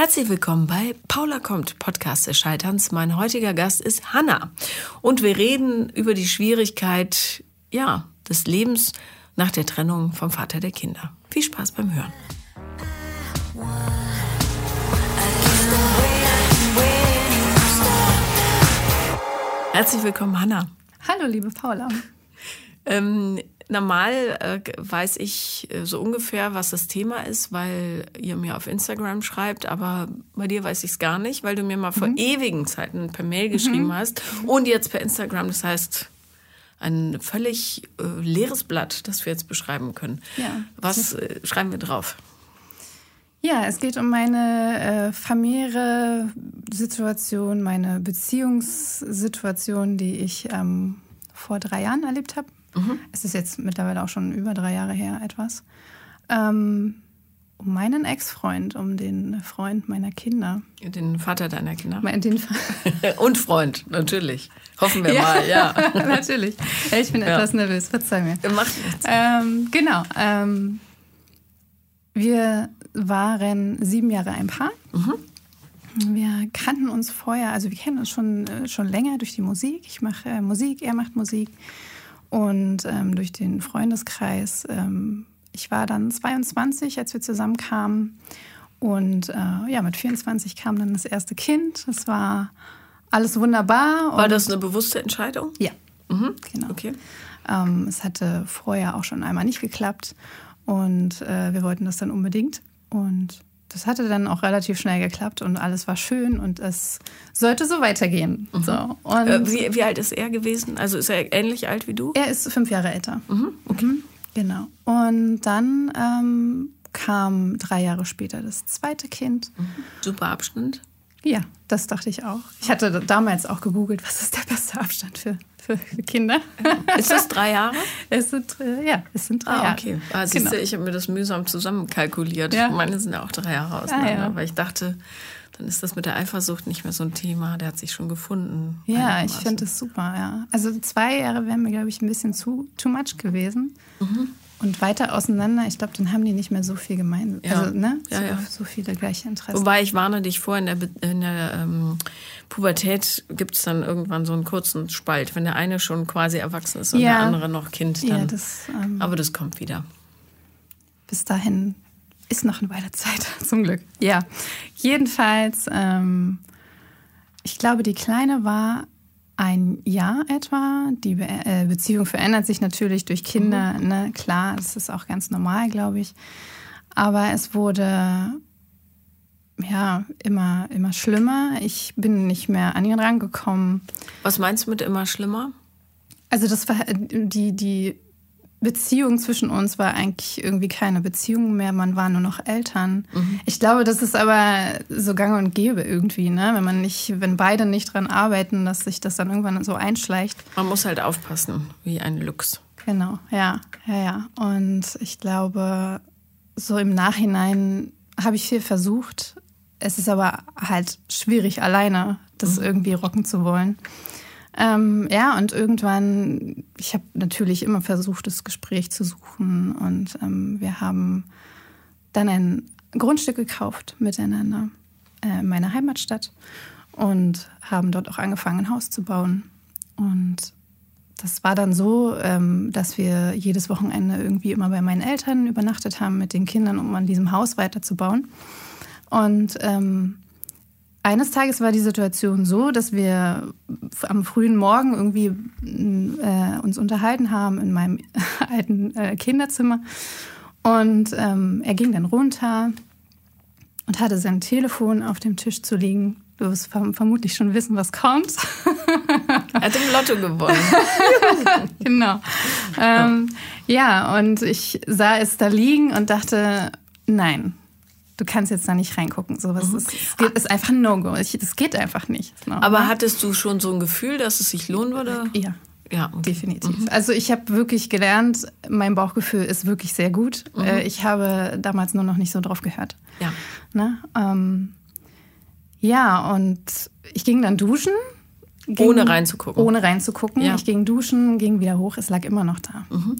Herzlich willkommen bei Paula kommt, Podcast des Scheiterns. Mein heutiger Gast ist Hanna. Und wir reden über die Schwierigkeit, ja, des Lebens nach der Trennung vom Vater der Kinder. Viel Spaß beim Hören. Herzlich willkommen, Hanna. Hallo, liebe Paula. Ähm, normal äh, weiß ich äh, so ungefähr, was das Thema ist, weil ihr mir auf Instagram schreibt, aber bei dir weiß ich es gar nicht, weil du mir mal vor mhm. ewigen Zeiten per Mail geschrieben mhm. hast und jetzt per Instagram. Das heißt, ein völlig äh, leeres Blatt, das wir jetzt beschreiben können. Ja. Was äh, schreiben wir drauf? Ja, es geht um meine äh, familiäre Situation, meine Beziehungssituation, die ich ähm, vor drei Jahren erlebt habe. Mhm. Es ist jetzt mittlerweile auch schon über drei Jahre her etwas. Ähm, um meinen Ex-Freund, um den Freund meiner Kinder. Den Vater deiner Kinder. Den Und Freund, natürlich. Hoffen wir ja, mal, ja. natürlich. Ich bin ja. etwas nervös, verzeih mir. Macht nichts. Ähm, genau. Ähm, wir waren sieben Jahre ein Paar. Mhm. Wir kannten uns vorher, also wir kennen uns schon, äh, schon länger durch die Musik. Ich mache äh, Musik, er macht Musik. Und ähm, durch den Freundeskreis. Ähm, ich war dann 22, als wir zusammenkamen. Und äh, ja, mit 24 kam dann das erste Kind. Es war alles wunderbar. War das eine bewusste Entscheidung? Ja, mhm. genau. Okay. Ähm, es hatte vorher auch schon einmal nicht geklappt. Und äh, wir wollten das dann unbedingt. Und das hatte dann auch relativ schnell geklappt und alles war schön und es sollte so weitergehen. Mhm. So. Und äh, wie, wie, alt ist er gewesen? Also ist er ähnlich alt wie du? Er ist fünf Jahre älter. Mhm. Okay. Mhm. Genau. Und dann ähm, kam drei Jahre später das zweite Kind. Mhm. Super Abstand. Ja, das dachte ich auch. Ich hatte damals auch gegoogelt, was ist der beste Abstand für, für Kinder. Ist das drei Jahre? Es sind, ja, es sind drei ah, Jahre. Okay. Ah, siehst genau. du, ich habe mir das mühsam zusammenkalkuliert. Ja. Meine sind ja auch drei Jahre auseinander, ah, ja. weil ich dachte, dann ist das mit der Eifersucht nicht mehr so ein Thema. Der hat sich schon gefunden. Ja, ich finde das super, ja. Also zwei Jahre wären mir, glaube ich, ein bisschen zu too much gewesen. Mhm. Und weiter auseinander, ich glaube, dann haben die nicht mehr so viel gemeinsam. Ja. Also, ne? Ja, so, ja. so viele gleiche Interessen. Wobei ich warne dich vor, in der, in der ähm, Pubertät gibt es dann irgendwann so einen kurzen Spalt. Wenn der eine schon quasi erwachsen ist und der andere noch Kind, dann. Das, ähm, aber das kommt wieder. Bis dahin ist noch eine Weile Zeit, zum Glück. Ja, jedenfalls, ähm, ich glaube, die Kleine war ein Jahr etwa. Die Be äh, Beziehung verändert sich natürlich durch Kinder, mhm. ne? klar, das ist auch ganz normal, glaube ich. Aber es wurde ja immer, immer schlimmer. Ich bin nicht mehr an ihn rangekommen. Was meinst du mit immer schlimmer? Also das die, die Beziehung zwischen uns war eigentlich irgendwie keine Beziehung mehr, man war nur noch Eltern. Mhm. Ich glaube, das ist aber so gang und gäbe irgendwie, ne? Wenn man nicht, wenn beide nicht dran arbeiten, dass sich das dann irgendwann so einschleicht. Man muss halt aufpassen, wie ein Lux. Genau, ja, ja, ja. Und ich glaube, so im Nachhinein habe ich viel versucht. Es ist aber halt schwierig, alleine das mhm. irgendwie rocken zu wollen. Ähm, ja, und irgendwann, ich habe natürlich immer versucht, das Gespräch zu suchen und ähm, wir haben dann ein Grundstück gekauft miteinander äh, in meiner Heimatstadt und haben dort auch angefangen, ein Haus zu bauen. Und das war dann so, ähm, dass wir jedes Wochenende irgendwie immer bei meinen Eltern übernachtet haben mit den Kindern, um an diesem Haus weiterzubauen. Und ähm, eines Tages war die Situation so, dass wir am frühen Morgen irgendwie äh, uns unterhalten haben in meinem alten äh, Kinderzimmer. Und ähm, er ging dann runter und hatte sein Telefon auf dem Tisch zu liegen. Du wirst vermutlich schon wissen, was kommt. er hat im Lotto gewonnen. genau. Ähm, ja, und ich sah es da liegen und dachte, nein, du kannst jetzt da nicht reingucken. So, was mhm. ist, geht, ist einfach ein No-Go. Das geht einfach nicht. No. Aber hattest du schon so ein Gefühl, dass es sich lohnen würde? Ja. Ja, okay. definitiv. Mhm. Also ich habe wirklich gelernt, mein Bauchgefühl ist wirklich sehr gut. Mhm. Äh, ich habe damals nur noch nicht so drauf gehört. Ja. Ne? Ähm, ja, und ich ging dann duschen. Ging, ohne reinzugucken. Ohne reinzugucken. Ja. Ich ging duschen, ging wieder hoch, es lag immer noch da. Mhm.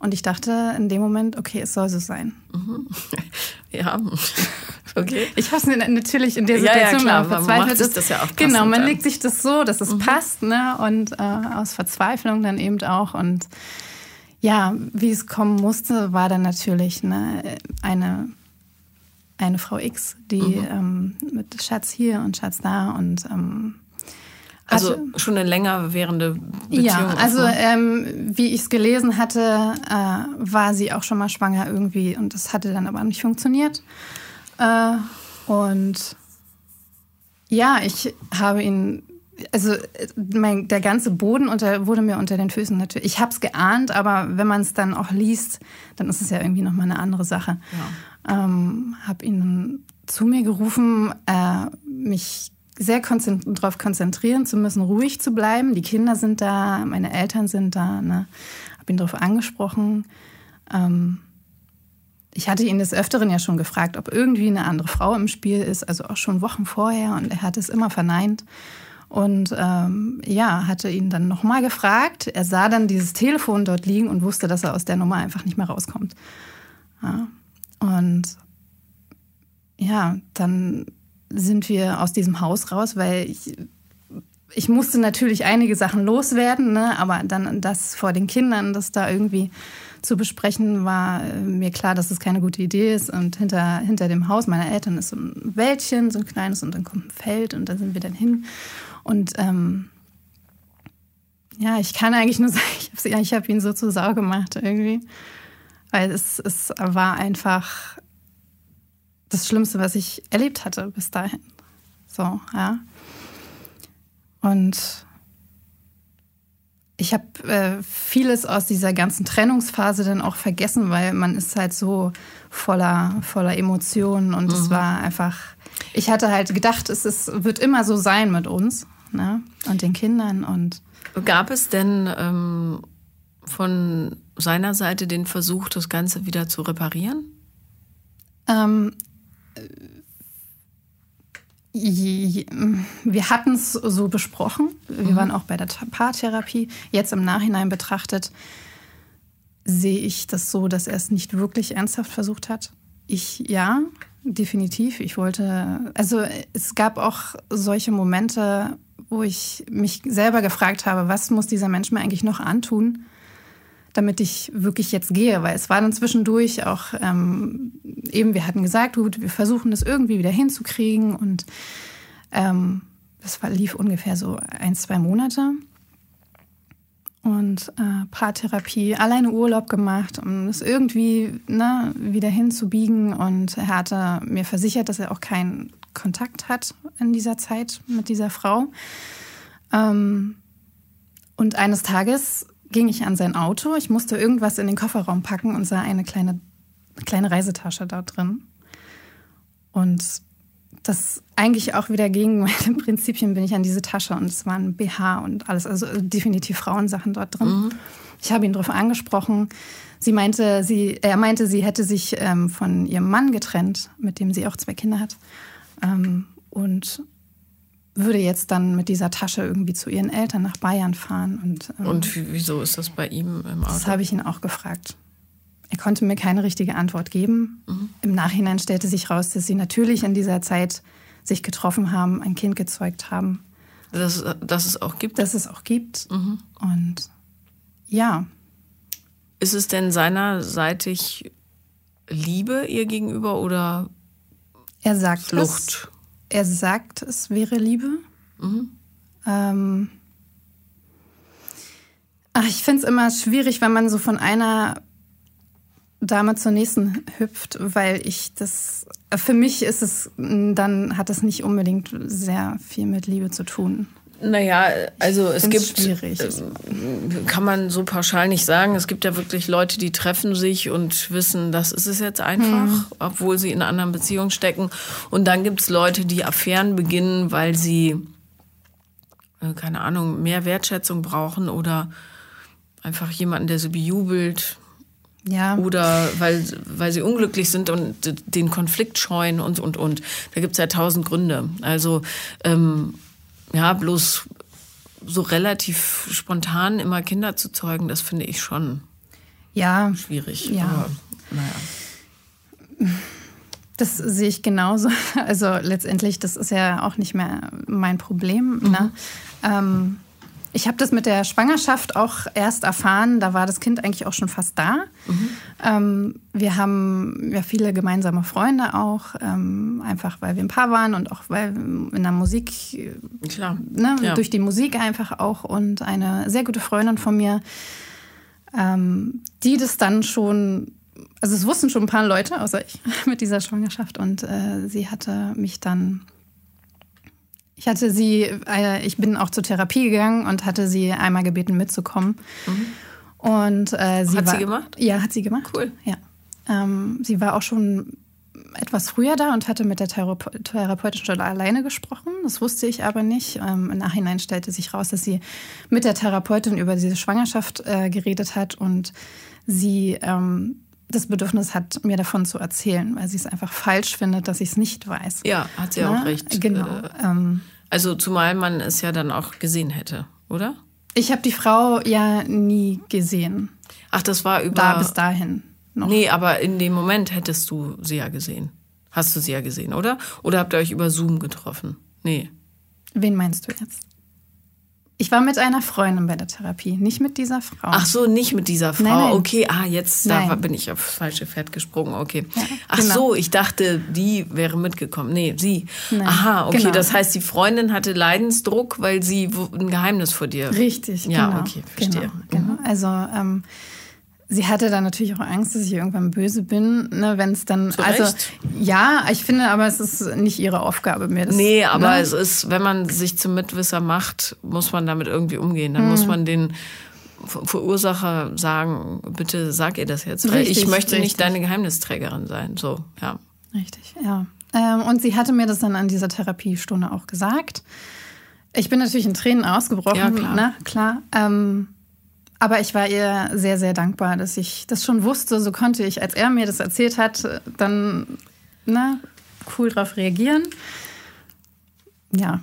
Und ich dachte in dem Moment, okay, es soll so sein. Mhm. Ja, okay. Ich habe es natürlich in der Situation ja, ja, klar. verzweifelt. Man das ja auch genau, man legt sich das so, dass es mhm. passt, ne? Und äh, aus Verzweiflung dann eben auch. Und ja, wie es kommen musste, war dann natürlich ne, eine, eine Frau X, die mhm. ähm, mit Schatz hier und Schatz da und ähm, also schon eine länger währende Beziehung. Ja, also ähm, wie ich es gelesen hatte, äh, war sie auch schon mal schwanger irgendwie und das hatte dann aber nicht funktioniert. Äh, und ja, ich habe ihn, also mein, der ganze Boden unter, wurde mir unter den Füßen natürlich. Ich habe es geahnt, aber wenn man es dann auch liest, dann ist es ja irgendwie nochmal eine andere Sache. Ja. Ähm, habe ihn zu mir gerufen, äh, mich sehr konzentri darauf konzentrieren zu müssen, ruhig zu bleiben. Die Kinder sind da, meine Eltern sind da. Ne? Habe ihn darauf angesprochen. Ähm, ich hatte ihn des Öfteren ja schon gefragt, ob irgendwie eine andere Frau im Spiel ist, also auch schon Wochen vorher, und er hat es immer verneint. Und ähm, ja, hatte ihn dann nochmal gefragt. Er sah dann dieses Telefon dort liegen und wusste, dass er aus der Nummer einfach nicht mehr rauskommt. Ja. Und ja, dann sind wir aus diesem Haus raus, weil ich, ich musste natürlich einige Sachen loswerden, ne? aber dann das vor den Kindern, das da irgendwie zu besprechen, war äh, mir klar, dass es keine gute Idee ist. Und hinter, hinter dem Haus meiner Eltern ist so ein Wäldchen, so ein kleines, und dann kommt ein Feld und da sind wir dann hin. Und ähm, ja, ich kann eigentlich nur sagen, ich habe hab ihn so zu Sau gemacht irgendwie. Weil es, es war einfach das Schlimmste, was ich erlebt hatte bis dahin. So, ja. Und ich habe äh, vieles aus dieser ganzen Trennungsphase dann auch vergessen, weil man ist halt so voller, voller Emotionen und mhm. es war einfach, ich hatte halt gedacht, es ist, wird immer so sein mit uns ne? und den Kindern und. Gab es denn ähm, von seiner Seite den Versuch, das Ganze wieder zu reparieren? Ähm, wir hatten es so besprochen. Wir mhm. waren auch bei der Paartherapie. Jetzt im Nachhinein betrachtet sehe ich das so, dass er es nicht wirklich ernsthaft versucht hat. Ich ja, definitiv. Ich wollte, also es gab auch solche Momente, wo ich mich selber gefragt habe, was muss dieser Mensch mir eigentlich noch antun, damit ich wirklich jetzt gehe, weil es war dann zwischendurch auch ähm, eben, wir hatten gesagt, gut, wir versuchen das irgendwie wieder hinzukriegen und ähm, das war, lief ungefähr so ein, zwei Monate. Und äh, Paartherapie, alleine Urlaub gemacht, um das irgendwie ne, wieder hinzubiegen. Und er hatte mir versichert, dass er auch keinen Kontakt hat in dieser Zeit mit dieser Frau. Ähm, und eines Tages ging ich an sein Auto. Ich musste irgendwas in den Kofferraum packen und sah eine kleine, kleine Reisetasche da drin. Und das eigentlich auch wieder gegen meine Prinzipien bin ich an diese Tasche und es waren BH und alles, also definitiv Frauensachen dort drin. Mhm. Ich habe ihn darauf angesprochen. Sie meinte, sie, er meinte, sie hätte sich ähm, von ihrem Mann getrennt, mit dem sie auch zwei Kinder hat. Ähm, und würde jetzt dann mit dieser Tasche irgendwie zu ihren Eltern nach Bayern fahren. Und, ähm, und wieso ist das bei ihm im Auto? Das habe ich ihn auch gefragt. Er konnte mir keine richtige Antwort geben. Mhm. Im Nachhinein stellte sich raus, dass sie natürlich in dieser Zeit sich getroffen haben, ein Kind gezeugt haben. Dass, dass es auch gibt? Dass es auch gibt. Mhm. Und ja. Ist es denn seinerseitig Liebe ihr gegenüber oder er sagt Flucht? Es er sagt, es wäre Liebe. Mhm. Ähm, ach, ich finde es immer schwierig, wenn man so von einer Dame zur nächsten hüpft, weil ich das, für mich ist es, dann hat das nicht unbedingt sehr viel mit Liebe zu tun. Naja, also es gibt, schwierig. Äh, kann man so pauschal nicht sagen. Es gibt ja wirklich Leute, die treffen sich und wissen, das ist es jetzt einfach, hm. obwohl sie in einer anderen Beziehung stecken. Und dann gibt es Leute, die Affären beginnen, weil sie, äh, keine Ahnung, mehr Wertschätzung brauchen oder einfach jemanden, der sie bejubelt. Ja. Oder weil, weil sie unglücklich sind und den Konflikt scheuen und, und, und. Da gibt es ja tausend Gründe. Also, ähm, ja, bloß so relativ spontan immer Kinder zu zeugen, das finde ich schon. ja, schwierig. Ja. Aber, naja. Das sehe ich genauso. Also letztendlich, das ist ja auch nicht mehr mein Problem. Mhm. Ne? Ähm, ich habe das mit der Schwangerschaft auch erst erfahren. Da war das Kind eigentlich auch schon fast da. Mhm. Ähm, wir haben ja viele gemeinsame Freunde auch, ähm, einfach weil wir ein Paar waren und auch weil in der Musik, Klar. ne, Ja. durch die Musik einfach auch. Und eine sehr gute Freundin von mir, ähm, die das dann schon, also es wussten schon ein paar Leute, außer ich, mit dieser Schwangerschaft. Und äh, sie hatte mich dann, ich hatte sie, äh, ich bin auch zur Therapie gegangen und hatte sie einmal gebeten mitzukommen. Und äh, sie Mhm. Hat war, sie gemacht? Ja, hat sie gemacht. Cool. Ja. Ähm, sie war auch schon etwas früher da und hatte mit der Therape Therapeutin schon alleine gesprochen. Das wusste ich aber nicht. Ähm, Im Nachhinein stellte sich raus, dass sie mit der Therapeutin über diese Schwangerschaft äh, geredet hat und sie ähm, das Bedürfnis hat, mir davon zu erzählen, weil sie es einfach falsch findet, dass ich es nicht weiß. Ja, hat sie Ne? auch recht. Genau. Äh, Ähm, Also zumal man es ja dann auch gesehen hätte, oder? ich habe die Frau ja nie gesehen. Ach, das war über. Da bis dahin noch. Nee, aber in dem Moment hättest du sie ja gesehen. Hast du sie ja gesehen, oder? Oder habt ihr euch über Zoom getroffen? Nee. Wen meinst du jetzt? Ich war mit einer Freundin bei der Therapie, nicht mit dieser Frau. Ach so, nicht mit dieser Frau. Nein, nein. Okay, ah, jetzt da Nein. bin ich aufs falsche Pferd gesprungen. Okay. Ja, Ach genau. so, ich dachte, die wäre mitgekommen. Nee, sie. Aha, okay. genau. Das heißt, die Freundin hatte Leidensdruck, weil sie ein Geheimnis vor dir. Richtig, Ja, genau. okay, verstehe. Genau, genau. Also ähm, sie hatte dann natürlich auch Angst, dass ich irgendwann böse bin, ne, wenn es dann. Zu also ja, ich finde, aber es ist nicht ihre Aufgabe mir. Das, Nee, aber ne? es ist, wenn man sich zum Mitwisser macht, muss man damit irgendwie umgehen. Dann muss man den Ver- Verursacher sagen, bitte sag ihr das jetzt, weil Richtig, ich möchte richtig. nicht deine Geheimnisträgerin sein. So, ja. Richtig, ja. Ähm, und sie hatte mir das dann an dieser Therapiestunde auch gesagt. Ich bin natürlich in Tränen ausgebrochen, Ja, klar. Ne? klar. Ähm, aber ich war ihr sehr, sehr dankbar, dass ich das schon wusste. So konnte ich, als er mir das erzählt hat, dann ne, cool drauf reagieren. Ja,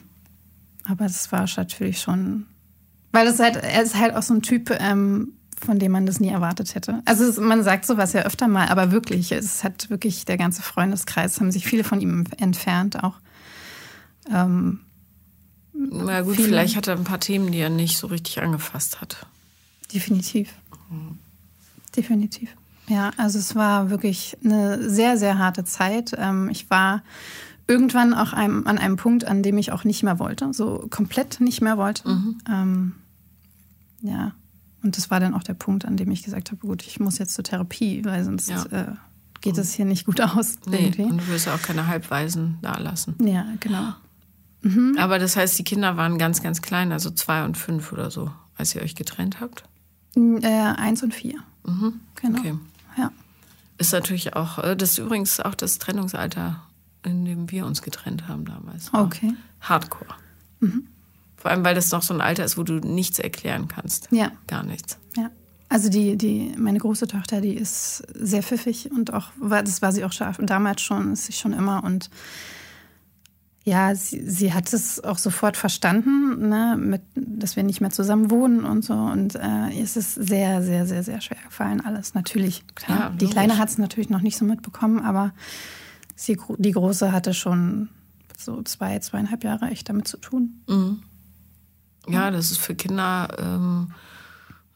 aber das war natürlich schon, weil das halt, er ist halt auch so ein Typ, ähm, von dem man das nie erwartet hätte. Also es, man sagt sowas ja öfter mal, aber wirklich, es hat wirklich der ganze Freundeskreis, haben sich viele von ihm entfernt auch. Ähm, Na gut, Viele. vielleicht hat er ein paar Themen, die er nicht so richtig angefasst hat. Definitiv. Definitiv. Ja, also es war wirklich eine sehr, sehr harte Zeit. Ähm, ich war irgendwann auch einem, an einem Punkt, an dem ich auch nicht mehr wollte, so komplett nicht mehr wollte. Ähm, ja, und das war dann auch der Punkt, an dem ich gesagt habe, gut, ich muss jetzt zur Therapie, weil sonst Ja. äh, geht es hier nicht gut aus. Nee, irgendwie. und du wirst ja auch keine Halbweisen da lassen. Ja, genau. Aber das heißt, die Kinder waren ganz, ganz klein, also zwei und fünf oder so, als ihr euch getrennt habt. Äh, eins und vier. Genau. Okay. Ja. Ist natürlich auch, äh, das ist übrigens auch das Trennungsalter, in dem wir uns getrennt haben damals. Okay. Mhm. Hardcore. Vor allem, weil das noch so ein Alter ist, wo du nichts erklären kannst. Ja. Gar nichts. Ja. Also die, die, meine große Tochter, die ist sehr pfiffig und auch, das war sie auch schon, damals schon, ist sie schon immer und ja, sie, sie hat es auch sofort verstanden, ne, mit, dass wir nicht mehr zusammen wohnen und so. Und äh, ihr ist es sehr, sehr, sehr, sehr schwer gefallen, alles. Natürlich, klar. Ja, die. Kleine hat es natürlich noch nicht so mitbekommen, aber sie, die Große hatte schon so zwei, zweieinhalb Jahre echt damit zu tun. Ja, das ist für Kinder, ähm,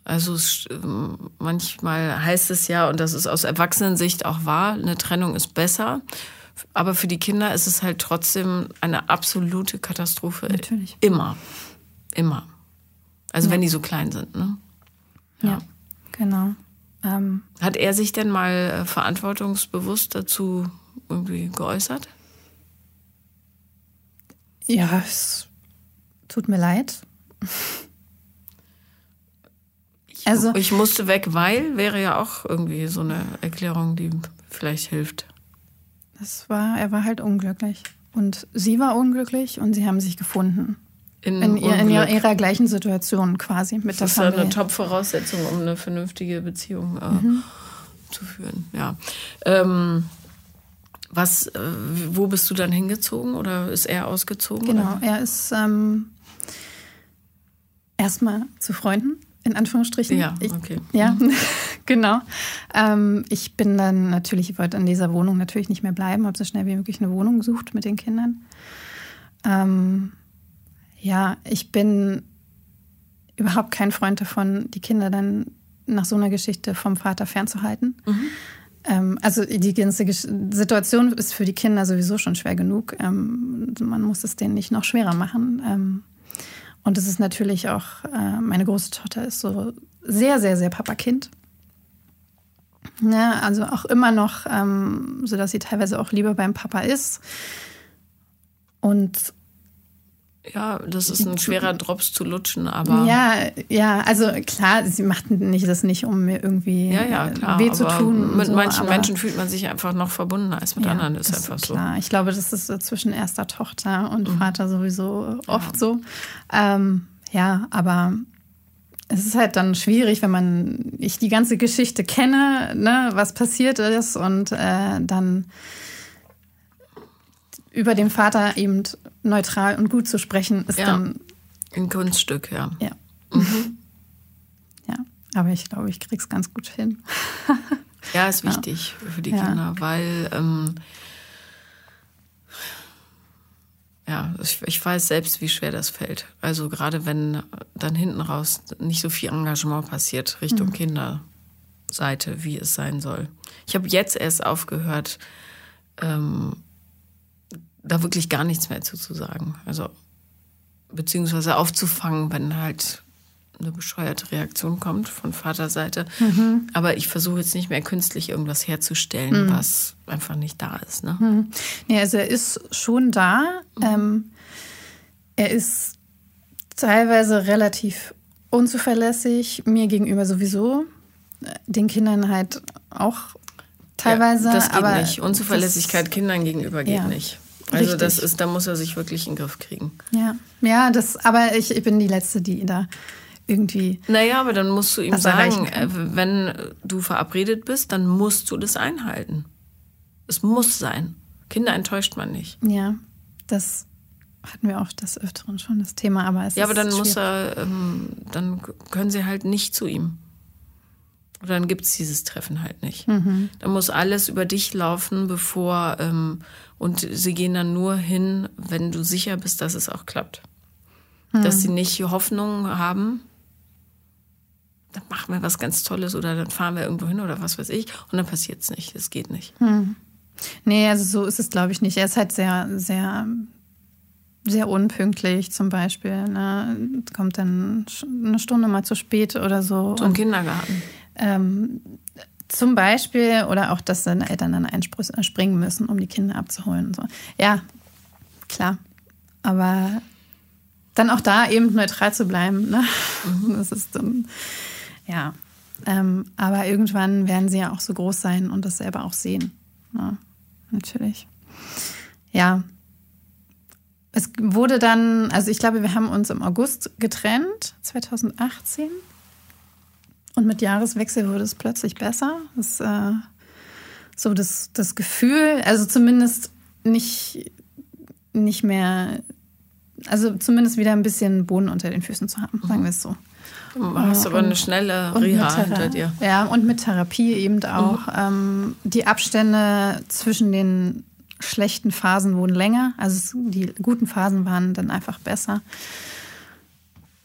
also es, ähm, manchmal heißt es ja, und das ist aus Erwachsenensicht auch wahr, eine Trennung ist besser. Aber für die Kinder ist es halt trotzdem eine absolute Katastrophe. Natürlich. Immer. Immer. Also wenn die so klein sind, ne? Ja, genau. Ähm, Hat er sich denn mal äh, verantwortungsbewusst dazu irgendwie geäußert? Ja, es tut mir leid. Also, Ich musste weg, weil wäre ja auch irgendwie so eine Erklärung, die vielleicht hilft. Das war, er war halt unglücklich. Und sie war unglücklich und sie haben sich gefunden. In, In, ihr, in ihrer, gleichen Situation quasi mit der Das ist ja eine. Top-Voraussetzung, um eine vernünftige Beziehung äh, Mhm. zu führen. Ja. Ähm, was, äh, wo bist du dann hingezogen oder ist er ausgezogen? Genau, Oder? er ist ähm, erstmal zu Freunden in Anführungsstrichen. Ja, okay. Ich, ja, genau. Ähm, ich bin dann natürlich, ich wollte in dieser Wohnung natürlich nicht mehr bleiben, habe so schnell wie möglich eine Wohnung gesucht mit den Kindern. Ähm, ja, ich bin überhaupt kein Freund davon, die Kinder dann nach so einer Geschichte vom Vater fernzuhalten. Mhm. Ähm, also die ganze Situation ist für die Kinder sowieso schon schwer genug. Ähm, man muss es denen nicht noch schwerer machen. Und es ist natürlich auch, äh, meine große Tochter ist so sehr, sehr, sehr Papa-Kind. Ja, also auch immer noch, ähm, so dass sie teilweise auch lieber beim Papa ist. Und ja, das ist ein schwerer Drops zu lutschen, aber. Ja, ja, also klar, sie macht nicht das nicht, um mir irgendwie ja, ja, klar, weh zu tun. Mit so, manchen Menschen fühlt man sich einfach noch verbundener als mit ja, anderen, ist einfach ist so. Klar, ich glaube, das ist so zwischen erster Tochter und mhm. Vater sowieso oft so. Ähm, ja, aber es ist halt dann schwierig, wenn man ich die ganze Geschichte kenne, ne, was passiert ist und äh, dann über den Vater eben neutral und gut zu sprechen, ist ja. dann. Ein Kunststück, ja. Ja. Mhm. ja, aber ich glaube, ich krieg's ganz gut hin. ja, ist wichtig ja. für die. Kinder, weil. Ähm, ja, ich, ich, weiß selbst, wie schwer das fällt. Also gerade wenn dann hinten raus nicht so viel Engagement passiert Richtung mhm. Kinderseite, wie es sein soll. Ich habe jetzt erst aufgehört, ähm, da wirklich gar nichts mehr zu, zu sagen. Also, beziehungsweise aufzufangen, wenn halt eine bescheuerte Reaktion kommt von Vaterseite. Mhm. Aber ich versuche jetzt nicht mehr künstlich irgendwas herzustellen, mhm. was einfach nicht da ist. Ne? Mhm. Ja, also er ist schon da. Mhm. Ähm, er ist teilweise relativ unzuverlässig, mir gegenüber sowieso, den Kindern halt auch teilweise. Ja, das geht aber nicht. Unzuverlässigkeit das, Kindern gegenüber geht ja. nicht. Also Richtig. das ist, da muss er sich wirklich in den Griff kriegen. Ja, ja, das, aber ich, ich bin die Letzte, die da irgendwie. Naja, aber dann musst du ihm sagen, äh, wenn du verabredet bist, dann musst du das einhalten. Es muss sein. Kinder enttäuscht man nicht. Ja, das hatten wir auch des Öfteren schon das Thema, aber es Ja, aber dann schwierig. muss er, ähm, dann können sie halt nicht zu ihm. Oder dann gibt es dieses Treffen halt nicht. Mhm. Da muss alles über dich laufen, bevor ähm, und sie gehen dann nur hin, wenn du sicher bist, dass es auch klappt. Mhm. Dass sie nicht Hoffnung haben, dann machen wir was ganz Tolles oder dann fahren wir irgendwo hin oder was weiß ich und dann passiert es nicht. Es geht nicht. Mhm. Nee, also so ist es, glaube ich, nicht. Er ist halt sehr, sehr, sehr unpünktlich zum Beispiel. Ne? Kommt dann eine Stunde mal zu spät oder so. Zum Kindergarten. Ähm, zum Beispiel, oder auch, dass seine Eltern dann einspringen müssen, um die Kinder abzuholen und so. Ja, klar. Aber dann auch da eben neutral zu bleiben, ne? Mhm. Das ist dann, ja. Ähm, aber irgendwann werden sie ja auch so groß sein und das selber auch sehen. Ja, natürlich. Ja. Es wurde dann, also ich glaube, wir haben uns im August getrennt, 2018. Und mit Jahreswechsel wurde es plötzlich besser. Das, äh, so das, das Gefühl, also zumindest nicht, nicht mehr, also zumindest wieder ein bisschen Boden unter den Füßen zu haben, sagen wir es so. Du hast aber und, eine schnelle Reha hinter dir. Ja, und mit Therapie eben auch. Mhm. Ähm, die Abstände zwischen den schlechten Phasen wurden länger. Also die guten Phasen waren dann einfach besser.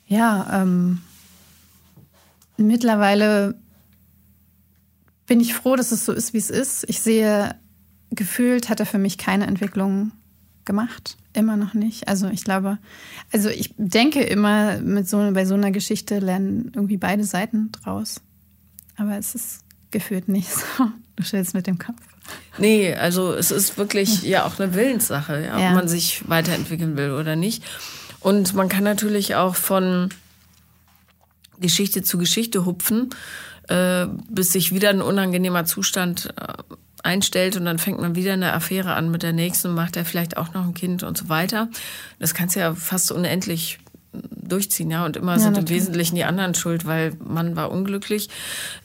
Ja, ähm, mittlerweile bin ich froh, dass es so ist, wie es ist. Ich sehe, gefühlt hat er für mich keine Entwicklung gemacht. Immer noch nicht. Also ich glaube, also ich denke immer, mit so, bei so einer Geschichte lernen irgendwie beide Seiten draus. Aber es ist gefühlt nicht so. Du stellst mit dem Kopf. Nee, also es ist wirklich ja auch eine Willenssache, ja, ja. ob man sich weiterentwickeln will oder nicht. Und man kann natürlich auch von Geschichte zu Geschichte hupfen, äh, bis sich wieder ein unangenehmer Zustand äh, einstellt und dann fängt man wieder eine Affäre an mit der nächsten und macht er vielleicht auch noch ein Kind und so weiter. Das kannst du ja fast unendlich durchziehen, ja. Und immer ja, sind natürlich. im Wesentlichen die anderen schuld, weil Mann war unglücklich.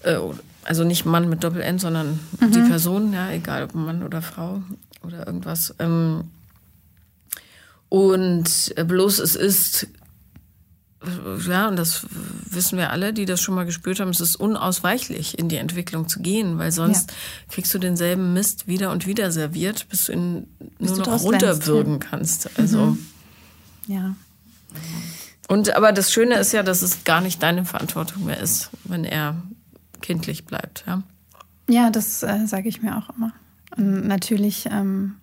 Äh, also nicht Mann mit Doppel-N, sondern mhm. die Person, ja, egal ob Mann oder Frau oder irgendwas. Ähm, und bloß es ist ja, und das wissen wir alle, die das schon mal gespürt haben, es ist unausweichlich, in die Entwicklung zu gehen, weil sonst ja. kriegst du denselben Mist wieder und wieder serviert, bis du ihn bis nur du noch runterwürgen lernst, kannst. Also. Mhm. Ja. Und aber das Schöne ist ja, dass es gar nicht deine Verantwortung mehr ist, wenn er kindlich bleibt, ja. Ja, das äh, sage ich mir auch immer. Und natürlich ähm,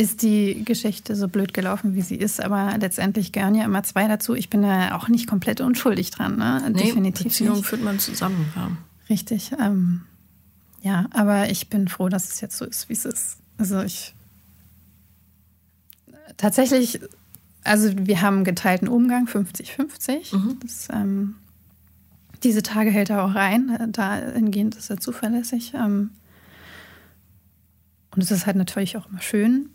ist die Geschichte so blöd gelaufen, wie sie ist, aber letztendlich gehören ja immer zwei dazu. Ich bin da auch nicht komplett unschuldig dran, ne? Nee, Definitiv Beziehung nicht. führt man zusammen, ja. Richtig. Ähm, ja, aber ich bin froh, dass es jetzt so ist, wie es ist. Also ich tatsächlich, also wir haben geteilten Umgang, 50-50. Mhm. Ähm, diese Tage hält er auch rein. Dahingehend ist er zuverlässig. Ähm, und es ist halt natürlich auch immer schön.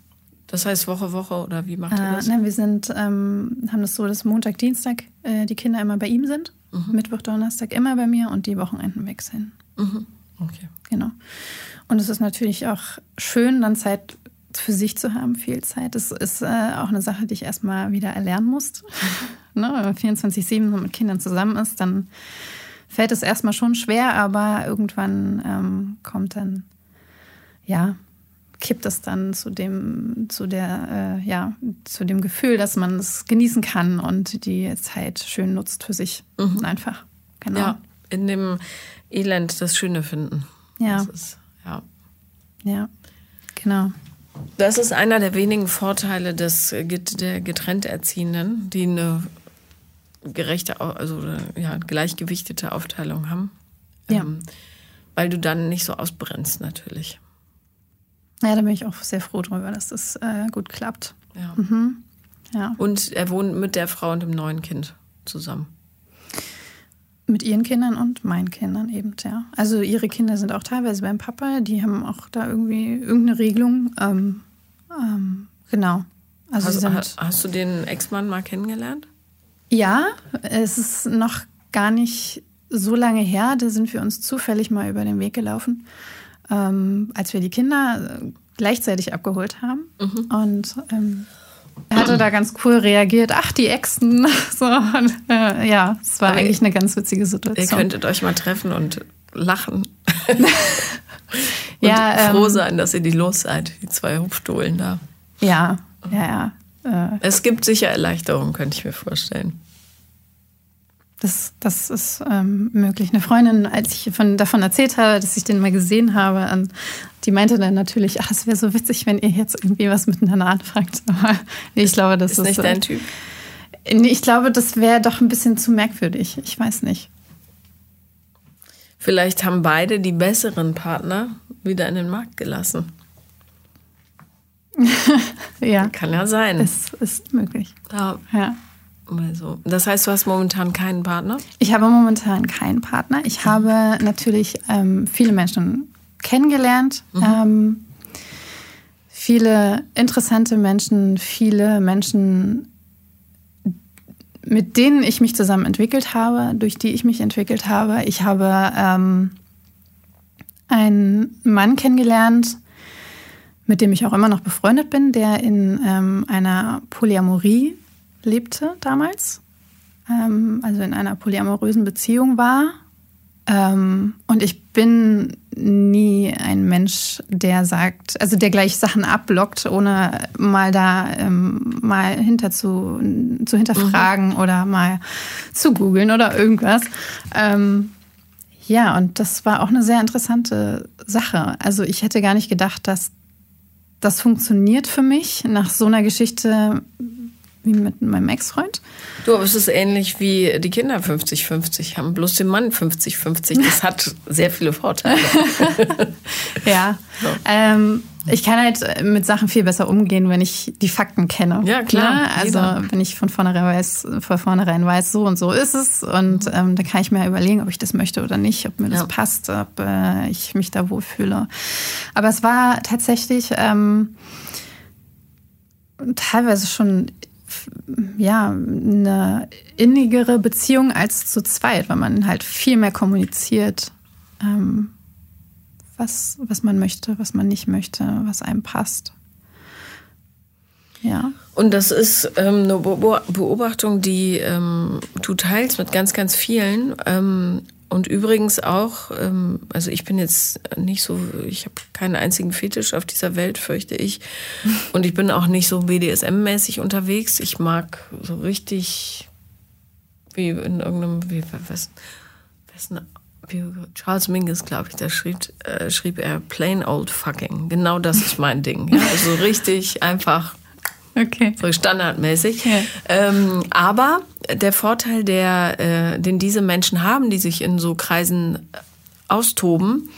Das heißt Woche, Woche oder wie macht ihr äh, das? nein, wir sind, ähm, haben das so, dass Montag, Dienstag äh, die Kinder immer bei ihm sind, mhm. Mittwoch, Donnerstag immer bei mir und die Wochenenden wechseln. Mhm. Okay. Genau. Und es ist natürlich auch schön, dann Zeit für sich zu haben, viel Zeit. Das ist äh, auch eine Sache, die ich erstmal wieder erlernen muss. ne? Wenn man 24-7 mit Kindern zusammen ist, dann fällt es erstmal schon schwer, aber irgendwann ähm, kommt dann, ja, kippt es dann zu dem, zu der, äh, ja, zu dem Gefühl, dass man es genießen kann und die Zeit schön nutzt für sich. Mhm. Einfach. Genau. Ja, in dem Elend das Schöne finden. Ja. Ist, ja. Ja, genau. Das ist einer der wenigen Vorteile des, der getrennt Erziehenden, die eine gerechte, also ja, gleichgewichtete Aufteilung haben. Ja. Ähm, weil du dann nicht so ausbrennst, natürlich. Ja, da bin ich auch sehr froh drüber, dass das äh, gut klappt. Ja. Mhm. ja. Und er wohnt mit der Frau und dem neuen Kind zusammen. Mit ihren Kindern und meinen Kindern eben, ja. Also ihre Kinder sind auch teilweise beim Papa, die haben auch da irgendwie irgendeine Regelung. Ähm, ähm, genau. Also hast, sind, hast du den Ex-Mann mal kennengelernt? Ja, es ist noch gar nicht so lange her. Da sind wir uns zufällig mal über den Weg gelaufen, ähm, als wir die Kinder gleichzeitig abgeholt haben. Mhm. Und ähm, er hatte da ganz cool reagiert. Ach, die Exen. So, und, äh, ja, es war Aber eigentlich eine ganz witzige Situation. Ihr könntet euch mal treffen und lachen. und ja, froh ähm, sein, dass ihr die los seid, die zwei Hupfstohlen da. Ja, ja, ja. Äh, es gibt sicher Erleichterung, könnte ich mir vorstellen. Das, das ist ähm, möglich. Eine Freundin, als ich von, davon erzählt habe, dass ich den mal gesehen habe, die meinte dann natürlich, ach, es wäre so witzig, wenn ihr jetzt irgendwie was miteinander anfangt. Aber ich glaube, das ist, ist nicht dein äh, Typ. Ich glaube, das wäre doch ein bisschen zu merkwürdig. Ich weiß nicht. Vielleicht haben beide die besseren Partner wieder in den Markt gelassen. ja. Kann ja sein. Es ist möglich. Ja. ja. Also, das heißt, du hast momentan keinen Partner? Ich habe momentan keinen Partner. Ich habe natürlich ähm, viele Menschen kennengelernt. Mhm. Ähm, viele interessante Menschen, viele Menschen, mit denen ich mich zusammen entwickelt habe, durch die ich mich entwickelt habe. Ich habe ähm, einen Mann kennengelernt, mit dem ich auch immer noch befreundet bin, der in ähm, einer Polyamorie lebte damals, ähm, also in einer polyamorösen Beziehung war. Ähm, und ich bin nie ein Mensch, der sagt, also der gleich Sachen abblockt, ohne mal da ähm, mal hinter zu, zu hinterfragen mhm. oder mal zu googeln oder irgendwas. Ähm, ja, und das war auch eine sehr interessante Sache. Also ich hätte gar nicht gedacht, dass das funktioniert für mich nach so einer Geschichte wie mit meinem Ex-Freund. Du, aber es ist ähnlich wie die Kinder 50-50 haben, bloß den Mann 50-50. Das hat sehr viele Vorteile. ja. So. Ähm, ich kann halt mit Sachen viel besser umgehen, wenn ich die Fakten kenne. Ja, klar. Ne? Also jeder. wenn ich von vornherein weiß, von vornherein weiß, so und so ist es. Und ähm, dann kann ich mir überlegen, ob ich das möchte oder nicht, ob mir das ja. passt, ob äh, ich mich da wohlfühle. Aber es war tatsächlich ähm, teilweise schon ja, eine innigere Beziehung als zu zweit, weil man halt viel mehr kommuniziert, ähm, was, was man möchte, was man nicht möchte, was einem passt. Ja. Und das ist ähm, eine Beobachtung, die ähm, du teilst mit ganz, ganz vielen. Ähm, und übrigens auch, ähm, also ich bin jetzt nicht so, ich habe keinen einzigen Fetisch auf dieser Welt, fürchte ich. Und ich bin auch nicht so BDSM-mäßig unterwegs. Ich mag so richtig, wie in irgendeinem, wie, was, was wie Charles Mingus, glaube ich, da schrieb, äh, schrieb er plain old fucking. Genau das ist mein Ding. Ja? Also richtig einfach Okay. So standardmäßig. Ja. Ähm, aber der Vorteil, der, äh, den diese Menschen haben, die sich in so Kreisen austoben,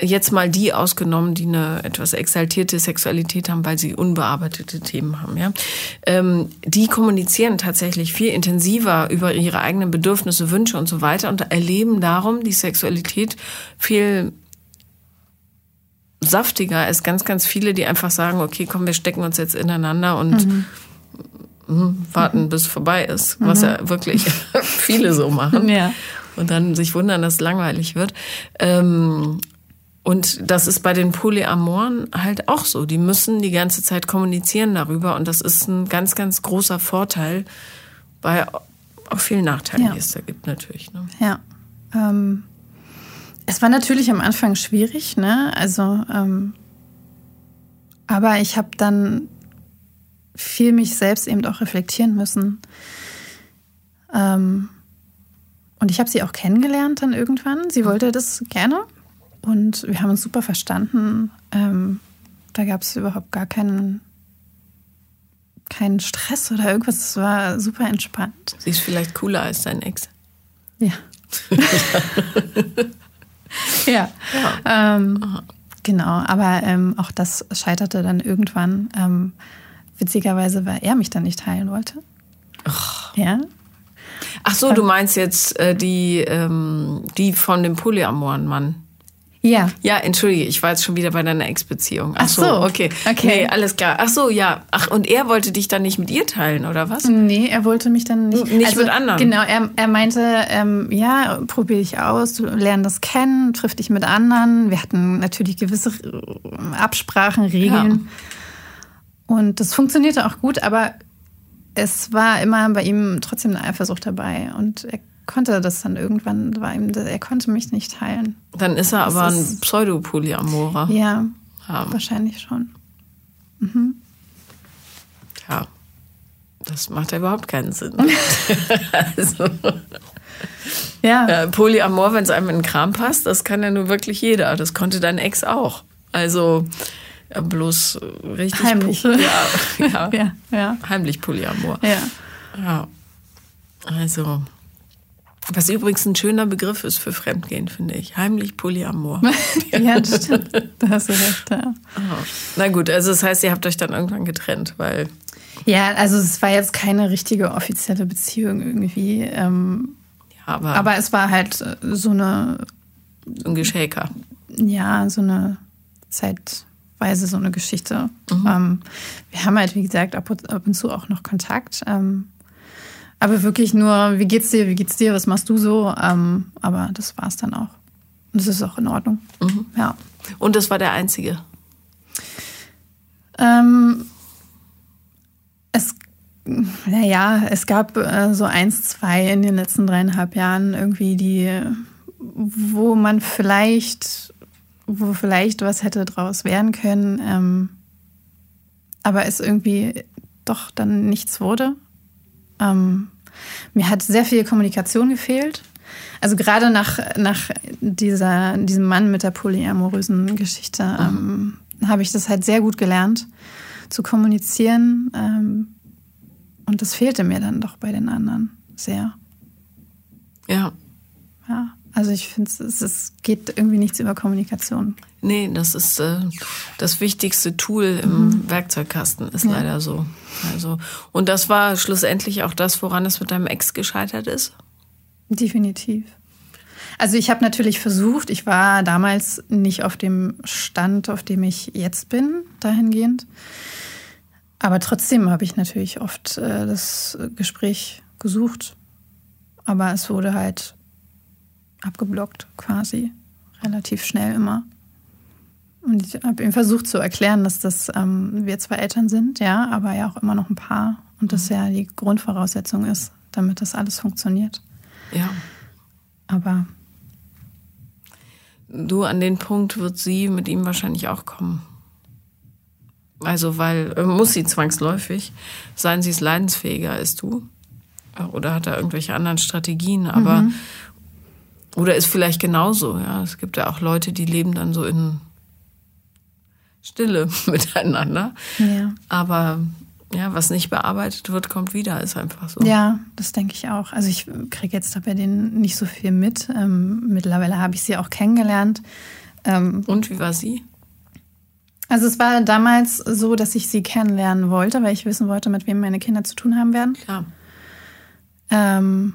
jetzt mal die ausgenommen, die eine etwas exaltierte Sexualität haben, weil sie unbearbeitete Themen haben, ja, ähm, die kommunizieren tatsächlich viel intensiver über ihre eigenen Bedürfnisse, Wünsche und so weiter und erleben darum die Sexualität viel saftiger als ganz, ganz viele, die einfach sagen, okay, komm, wir stecken uns jetzt ineinander und mhm. Hm, warten, mhm. bis vorbei ist, was ja mhm. wirklich viele so machen. Ja. Und dann sich wundern, dass es langweilig wird. Ähm, und das ist bei den Polyamoren halt auch so. Die müssen die ganze Zeit kommunizieren darüber. Und das ist ein ganz, ganz großer Vorteil bei auch vielen Nachteilen, ja. die es da gibt, natürlich. Ne? Ja. Ähm, es war natürlich am Anfang schwierig, ne? Also, ähm, aber ich habe dann viel mich selbst eben auch reflektieren müssen. Ähm, und ich habe sie auch kennengelernt dann irgendwann. Sie wollte das gerne und wir haben uns super verstanden. Ähm, da gab es überhaupt gar keinen, keinen Stress oder irgendwas. Es war super entspannt. Sie ist vielleicht cooler als dein Ex. Ja. ja. ja. Ähm, genau, aber ähm, auch das scheiterte dann irgendwann. Ähm, witzigerweise, weil er mich dann nicht heilen wollte. Ach. Ja. Ach so, du meinst jetzt äh, die, ähm, die von dem polyamoren Mann. Ja. Ja, entschuldige, ich war jetzt schon wieder bei deiner Ex-Beziehung. Ach, Ach so, okay. okay. Nee, alles klar. Ach so, ja. Ach, und er wollte dich dann nicht mit ihr teilen, oder was? Nee, er wollte mich dann nicht. Nicht also, mit anderen. Genau, er, er meinte, ähm, ja, probiere dich aus, du lern das kennen, triff dich mit anderen. Wir hatten natürlich gewisse äh, Absprachen, Regeln. Ja. Und das funktionierte auch gut, aber es war immer bei ihm trotzdem eine Eifersucht dabei. Und er konnte das dann irgendwann, war ihm, er konnte mich nicht teilen. Dann ist er das aber ist, ein Pseudopolyamorer. Ja, ja, wahrscheinlich schon. Mhm. Ja, das macht ja überhaupt keinen Sinn. also, ja. Äh, Polyamor, wenn es einem in den Kram passt, das kann ja nur wirklich jeder. Das konnte dein Ex auch. Also ja, bloß richtig heimlich. Ja, ja, ja, ja. heimlich Polyamor. Ja. ja. Also, was übrigens ein schöner Begriff ist für Fremdgehen, finde ich. Heimlich Polyamor. ja, das stimmt. Da hast du recht, ja. Oh. Na gut, also das heißt, ihr habt euch dann irgendwann getrennt, weil. Ja, also es war jetzt keine richtige offizielle Beziehung irgendwie. Ähm, ja, aber, aber es war halt so eine. So ein Geschäker. Ja, so eine zeitweise so eine Geschichte. Mhm. Ähm, wir haben halt, wie gesagt, ab und, ab und zu auch noch Kontakt. Ähm, aber wirklich nur, wie geht's dir, wie geht's dir, was machst du so? Ähm, aber das war's dann auch. Und das ist auch in Ordnung. Mhm. Ja. Und das war der einzige? Ähm, es, naja, es gab äh, so eins, zwei in den letzten dreieinhalb Jahren irgendwie, die, wo man vielleicht, wo vielleicht was hätte draus werden können, ähm, aber es irgendwie doch dann nichts wurde. Ähm, mir hat sehr viel Kommunikation gefehlt. Also gerade nach, nach dieser, diesem Mann mit der polyamorösen Geschichte ähm, habe ich das halt sehr gut gelernt zu kommunizieren. Ähm, und das fehlte mir dann doch bei den anderen sehr. Ja. Ja. Also ich finde, es, es geht irgendwie nichts über Kommunikation. Nee, das ist äh, das wichtigste Tool im mhm. Werkzeugkasten, ist ja. leider so. Also, und das war schlussendlich auch das, woran es mit deinem Ex gescheitert ist? Definitiv. Also ich habe natürlich versucht, ich war damals nicht auf dem Stand, auf dem ich jetzt bin, dahingehend. Aber trotzdem habe ich natürlich oft äh, das Gespräch gesucht. Aber es wurde halt abgeblockt quasi. Relativ schnell immer. Und ich habe ihm versucht zu erklären, dass das ähm, wir zwei Eltern sind, ja, aber ja auch immer noch ein Paar und das ja die Grundvoraussetzung ist, damit das alles funktioniert. Ja. Aber du an den Punkt wird sie mit ihm wahrscheinlich auch kommen. Also, weil äh, muss sie zwangsläufig sein, sie ist leidensfähiger als du. Oder hat er irgendwelche anderen Strategien, aber mhm. Oder ist vielleicht genauso, ja. Es gibt ja auch Leute, die leben dann so in Stille miteinander. Ja. Aber ja, was nicht bearbeitet wird, kommt wieder, ist einfach so. Ja, das denke ich auch. Also ich kriege jetzt da bei denen nicht so viel mit. Ähm, mittlerweile habe ich sie auch kennengelernt. Ähm, Und wie war sie? Also es war damals so, dass ich sie kennenlernen wollte, weil ich wissen wollte, mit wem meine Kinder zu tun haben werden. Klar. Ähm,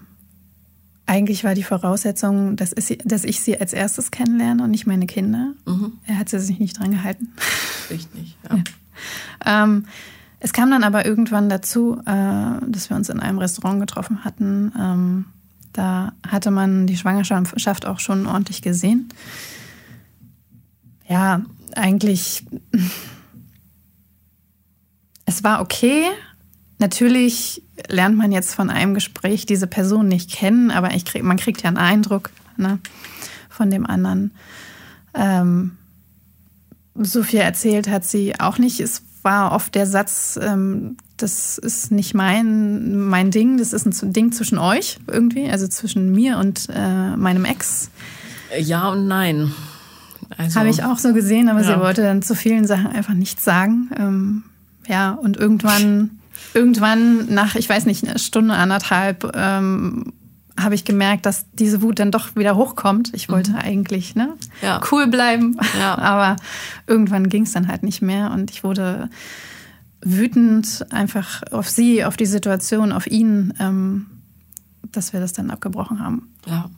eigentlich war die Voraussetzung, dass, ich, dass ich sie als erstes kennenlerne und nicht meine Kinder. Mhm. Er hat sie sich nicht dran gehalten. Ich nicht, ja. ja. Ähm, es kam dann aber irgendwann dazu, äh, dass wir uns in einem Restaurant getroffen hatten. Ähm, da hatte man die Schwangerschaft auch schon ordentlich gesehen. Ja, eigentlich, es war okay. Natürlich lernt man jetzt von einem Gespräch diese Person nicht kennen, aber ich krieg, man kriegt ja einen Eindruck ne, von dem anderen. Ähm, so viel erzählt hat sie auch nicht. Es war oft der Satz, ähm, das ist nicht mein, mein Ding, das ist ein Ding zwischen euch irgendwie, also zwischen mir und äh, meinem Ex. Ja und nein. Also, Habe ich auch so gesehen, aber ja. sie wollte dann zu vielen Sachen einfach nichts sagen. Ähm, ja, und irgendwann, irgendwann nach, ich weiß nicht, eine Stunde, anderthalb, ähm, habe ich gemerkt, dass diese Wut dann doch wieder hochkommt. Ich wollte mhm. eigentlich ne, ja. cool bleiben, ja. aber irgendwann ging es dann halt nicht mehr und ich wurde wütend einfach auf sie, auf die Situation, auf ihn, ähm, dass wir das dann abgebrochen haben. Ja.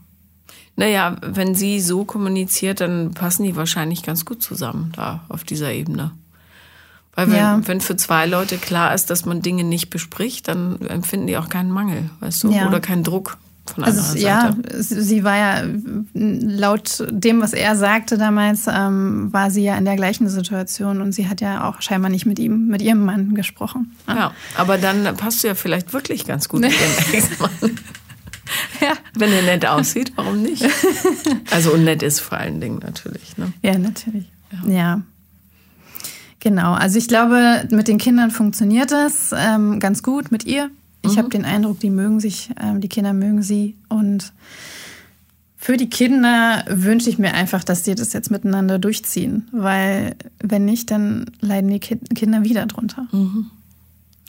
Naja, wenn sie so kommuniziert, dann passen die wahrscheinlich ganz gut zusammen da auf dieser Ebene. Weil wenn, ja. wenn für zwei Leute klar ist, dass man Dinge nicht bespricht, dann empfinden die auch keinen Mangel, weißt du, ja. oder keinen Druck von also Seite. Ja, sie war ja laut dem, was er sagte damals, ähm, war sie ja in der gleichen Situation und sie hat ja auch scheinbar nicht mit ihm, mit ihrem Mann gesprochen. Ja, ja aber dann passt du ja vielleicht wirklich ganz gut mit dem Ex-Mann. ja. Wenn er nett aussieht, warum nicht? Also und nett ist vor allen Dingen natürlich. Ne? Ja, natürlich. ja. ja. Genau, also ich glaube, mit den Kindern funktioniert es ähm, ganz gut, mit ihr ich mhm. habe den Eindruck, die mögen sich, äh, die Kinder mögen sie. Und für die Kinder wünsche ich mir einfach, dass die das jetzt miteinander durchziehen. Weil wenn nicht, dann leiden die Ki Kinder wieder drunter. Mhm.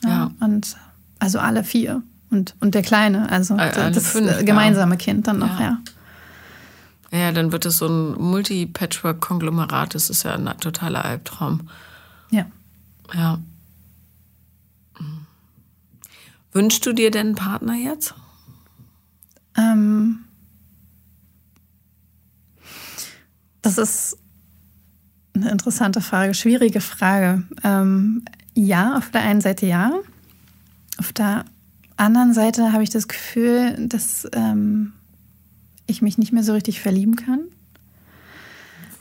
Ja. ja. Und also alle vier. Und, und der Kleine, also alle das fünf, gemeinsame ja. Kind dann noch, ja. ja. Ja, dann wird es so ein Multi-Patchwork-Konglomerat. Das ist ja ein totaler Albtraum. Ja. Ja. Wünschst du dir denn einen Partner jetzt? Ähm, das ist eine interessante Frage, schwierige Frage. Ähm, ja, auf der einen Seite ja. Auf der anderen Seite habe ich das Gefühl, dass ähm, ich mich nicht mehr so richtig verlieben kann.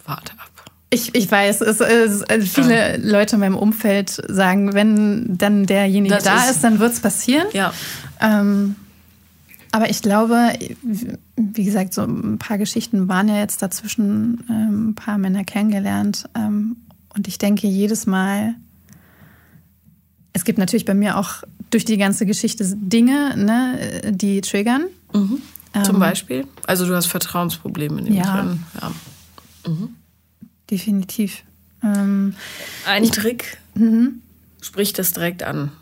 Warte ab. Ich, ich weiß, es, es, viele ja. Leute in meinem Umfeld sagen, wenn dann derjenige das da ist, ist dann wird es passieren. Ja. Ähm, aber ich glaube, wie gesagt, so ein paar Geschichten waren ja jetzt dazwischen, ähm, ein paar Männer kennengelernt. Ähm, und ich denke jedes Mal, es gibt natürlich bei mir auch durch die ganze Geschichte Dinge, ne, die triggern. Mhm. Zum ähm, Beispiel? Also du hast Vertrauensprobleme in dem ja. drin. Ja. Mhm definitiv. Ähm, Ein Trick, mhm. sprich das direkt an.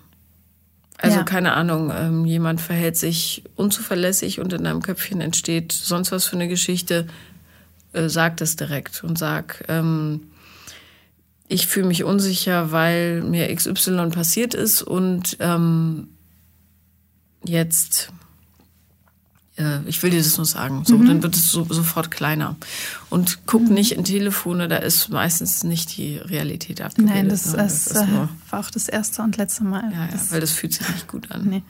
Also ja. keine Ahnung, ähm, jemand verhält sich unzuverlässig und in deinem Köpfchen entsteht sonst was für eine Geschichte, äh, sag das direkt und sag, ähm, ich fühle mich unsicher, weil mir XY passiert ist und ähm, jetzt ich will dir das nur sagen. So, mhm. dann wird es so, sofort kleiner. Und guck mhm. nicht in Telefone, da ist meistens nicht die Realität abgebildet. Nein, das, ne? das, das äh, war auch das erste und letzte Mal. Ja, ja weil das fühlt sich nicht gut an. Nee.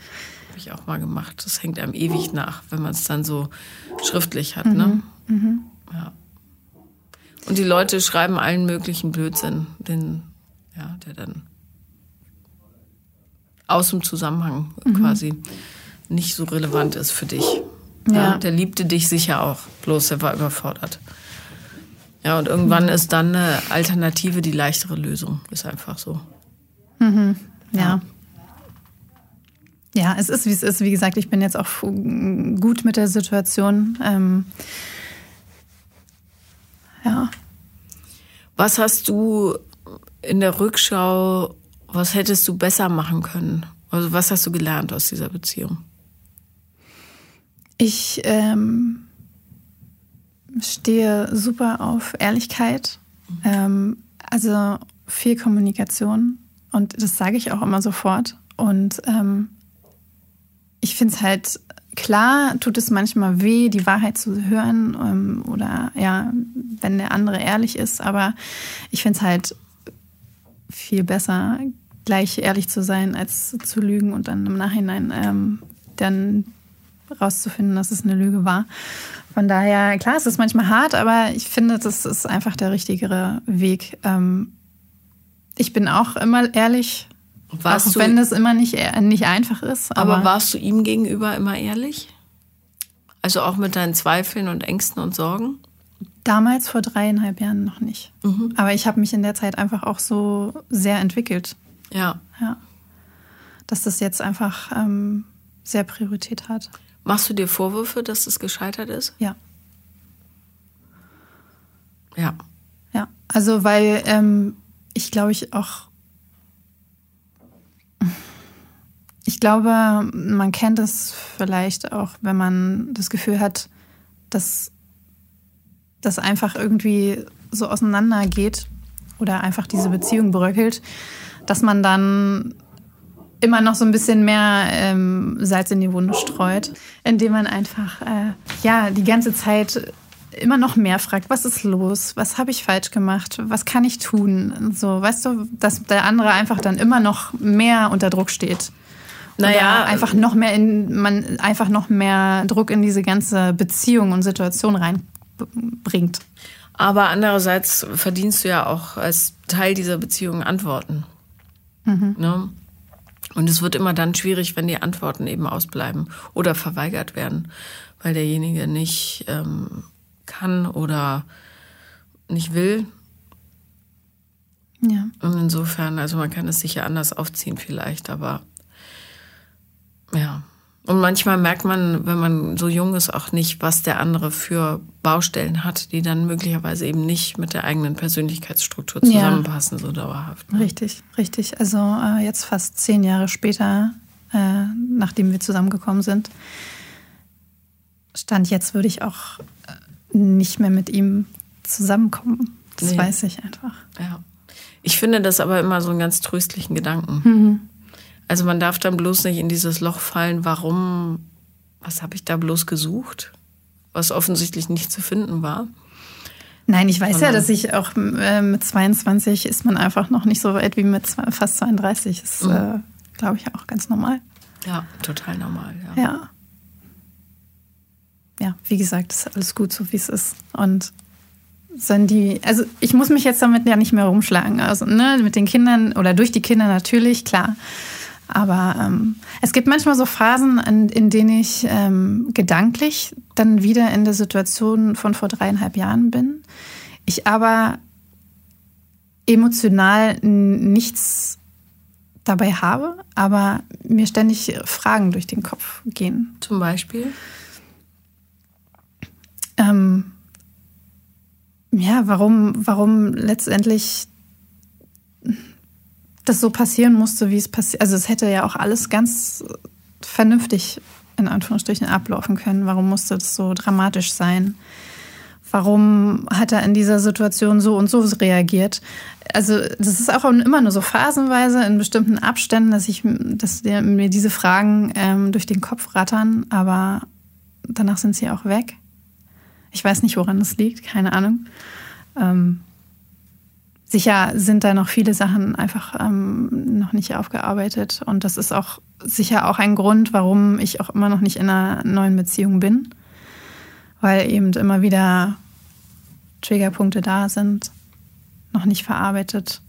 Habe ich auch mal gemacht. Das hängt einem ewig nach, wenn man es dann so schriftlich hat. Ne? Mhm. Ja. Und die Leute schreiben allen möglichen Blödsinn, den, ja, der dann aus dem Zusammenhang mhm. quasi nicht so relevant ist für dich. Ja. ja. Der liebte dich sicher auch, bloß er war überfordert. Ja, und irgendwann mhm. ist dann eine Alternative die leichtere Lösung. Ist einfach so. Mhm. Ja. ja. Ja, es ist, wie es ist. Wie gesagt, ich bin jetzt auch gut mit der Situation. Ähm, ja. Was hast du in der Rückschau, was hättest du besser machen können? Also was hast du gelernt aus dieser Beziehung? Ich ähm, stehe super auf Ehrlichkeit, ähm, also viel Kommunikation. Und das sage ich auch immer sofort. Und ähm, ich finde es halt klar, tut es manchmal weh, die Wahrheit zu hören ähm, oder ja, wenn der andere ehrlich ist, aber ich finde es halt viel besser, gleich ehrlich zu sein, als zu lügen und dann im Nachhinein ähm, dann rauszufinden, dass es eine Lüge war. Von daher, klar, es ist manchmal hart, aber ich finde, das ist einfach der richtigere Weg. Ähm, ich bin auch immer ehrlich, warst auch du, wenn es immer nicht, nicht einfach ist. Aber, aber warst du ihm gegenüber immer ehrlich? Also auch mit deinen Zweifeln und Ängsten und Sorgen? Damals vor dreieinhalb Jahren noch nicht. Mhm. Aber ich habe mich in der Zeit einfach auch so sehr entwickelt. Ja. Ja. Dass das jetzt einfach ähm, sehr Priorität hat. Machst du dir Vorwürfe, dass es gescheitert ist? Ja. Ja. Ja. Also, weil ähm, ich glaube, ich auch ich glaube, man kennt es vielleicht auch, wenn man das Gefühl hat, dass das einfach irgendwie so auseinandergeht oder einfach diese Beziehung bröckelt, dass man dann immer noch so ein bisschen mehr ähm, Salz in die Wunde streut, indem man einfach äh, ja die ganze Zeit immer noch mehr fragt, was ist los, was habe ich falsch gemacht, was kann ich tun, so weißt du, dass der andere einfach dann immer noch mehr unter Druck steht. Naja, einfach noch mehr in, man einfach noch mehr Druck in diese ganze Beziehung und Situation reinbringt. Aber andererseits verdienst du ja auch als Teil dieser Beziehung Antworten. Mhm. Ne? Und es wird immer dann schwierig, wenn die Antworten eben ausbleiben oder verweigert werden, weil derjenige nicht ähm, kann oder nicht will. Ja. Und insofern, also man kann es sicher anders aufziehen vielleicht, aber ja. Und manchmal merkt man, wenn man so jung ist, auch nicht, was der andere für Baustellen hat, die dann möglicherweise eben nicht mit der eigenen Persönlichkeitsstruktur zusammenpassen, ja. so dauerhaft. Ne? Richtig, richtig. Also äh, jetzt fast zehn Jahre später, äh, nachdem wir zusammengekommen sind, stand jetzt würde ich auch äh, nicht mehr mit ihm zusammenkommen. Das nee. weiß ich einfach. Ja. Ich finde das aber immer so einen ganz tröstlichen Gedanken. Mhm. Also man darf dann bloß nicht in dieses Loch fallen, warum, was habe ich da bloß gesucht, was offensichtlich nicht zu finden war. Nein, ich weiß ja, dass ich auch äh, mit 22 ist man einfach noch nicht so weit wie mit zwei, fast 32. Das ist, mhm. äh, glaube ich, auch ganz normal. Ja, total normal, ja. Ja. Ja, wie gesagt, ist alles gut, so wie es ist. Und sind die, also ich muss mich jetzt damit ja nicht mehr rumschlagen. Also, ne, mit den Kindern oder durch die Kinder natürlich, klar. Aber ähm, es gibt manchmal so Phasen, in, in denen ich ähm, gedanklich dann wieder in der Situation von vor dreieinhalb Jahren bin. Ich aber emotional nichts dabei habe, aber mir ständig Fragen durch den Kopf gehen. Zum Beispiel? Ähm, ja, warum, warum letztendlich das so passieren musste, wie es passiert. Also es hätte ja auch alles ganz vernünftig in Anführungsstrichen ablaufen können. Warum musste das so dramatisch sein? Warum hat er in dieser Situation so und so reagiert? Also das ist auch immer nur so phasenweise in bestimmten Abständen, dass ich, dass mir diese Fragen ähm, durch den Kopf rattern, aber danach sind sie auch weg. Ich weiß nicht, woran das liegt, keine Ahnung. Ähm, sicher sind da noch viele Sachen einfach ähm, noch nicht aufgearbeitet. Und das ist auch sicher auch ein Grund, warum ich auch immer noch nicht in einer neuen Beziehung bin. Weil eben immer wieder Triggerpunkte da sind, noch nicht verarbeitet.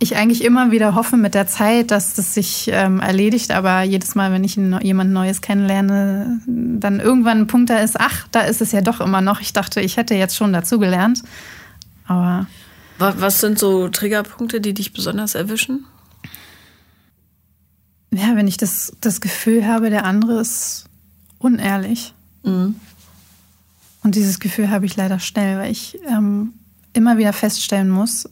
Ich eigentlich immer wieder hoffe mit der Zeit, dass das sich ähm, erledigt, aber jedes Mal, wenn ich jemand Neues kennenlerne, dann irgendwann ein Punkt da ist, ach, da ist es ja doch immer noch. Ich dachte, ich hätte jetzt schon dazugelernt. Aber. Was sind so Triggerpunkte, die dich besonders erwischen? Ja, wenn ich das, das Gefühl habe, der andere ist unehrlich. Mhm. Und dieses Gefühl habe ich leider schnell, weil ich ähm, immer wieder feststellen muss,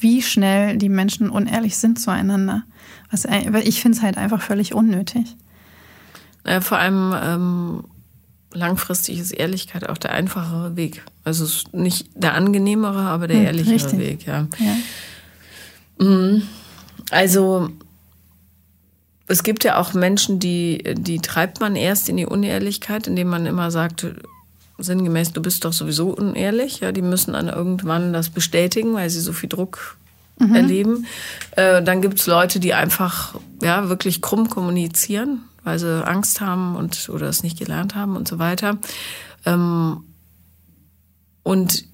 wie schnell die Menschen unehrlich sind zueinander. Was, weil ich finde es halt einfach völlig unnötig. Ja, vor allem ähm, langfristig ist Ehrlichkeit auch der einfachere Weg. Also nicht der angenehmere, aber der hm, ehrlichere richtig. Weg, ja. ja. Mhm. Also es gibt ja auch Menschen, die, die treibt man erst in die Unehrlichkeit, indem man immer sagt, sinngemäß, du bist doch sowieso unehrlich. Ja, die müssen dann irgendwann das bestätigen, weil sie so viel Druck mhm. erleben. Äh, dann gibt es Leute, die einfach ja wirklich krumm kommunizieren, weil sie Angst haben und oder es nicht gelernt haben und so weiter. Ähm, und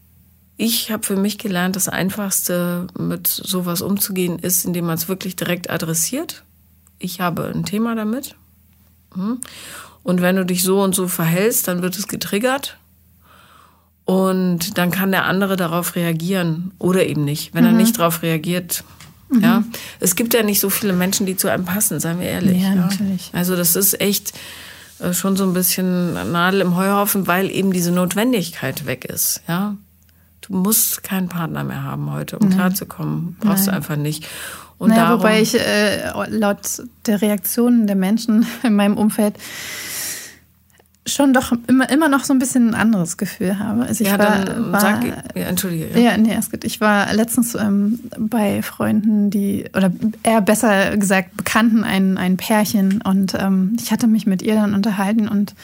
ich habe für mich gelernt, das Einfachste mit sowas umzugehen ist, indem man es wirklich direkt adressiert. Ich habe ein Thema damit. Hm? Und wenn du dich so und so verhältst, dann wird es getriggert. Und dann kann der andere darauf reagieren oder eben nicht. Wenn mhm. er nicht darauf reagiert, mhm. ja. Es gibt ja nicht so viele Menschen, die zu einem passen, seien wir ehrlich. Ja, ja. natürlich. Also das ist echt äh, schon so ein bisschen Nadel im Heuhaufen, weil eben diese Notwendigkeit weg ist, ja. Du musst keinen Partner mehr haben heute, um Nein. klarzukommen. Brauchst Nein. du einfach nicht. Und naja, darum, wobei ich äh, laut der Reaktionen der Menschen in meinem Umfeld schon doch immer, immer noch so ein bisschen ein anderes Gefühl habe. Also ich ja, war, dann war, sag, ja, entschuldige. Ja, ja nee, ist gut. Ich war letztens ähm, bei Freunden, die, oder eher besser gesagt, Bekannten, ein, ein Pärchen und ähm, ich hatte mich mit ihr dann unterhalten und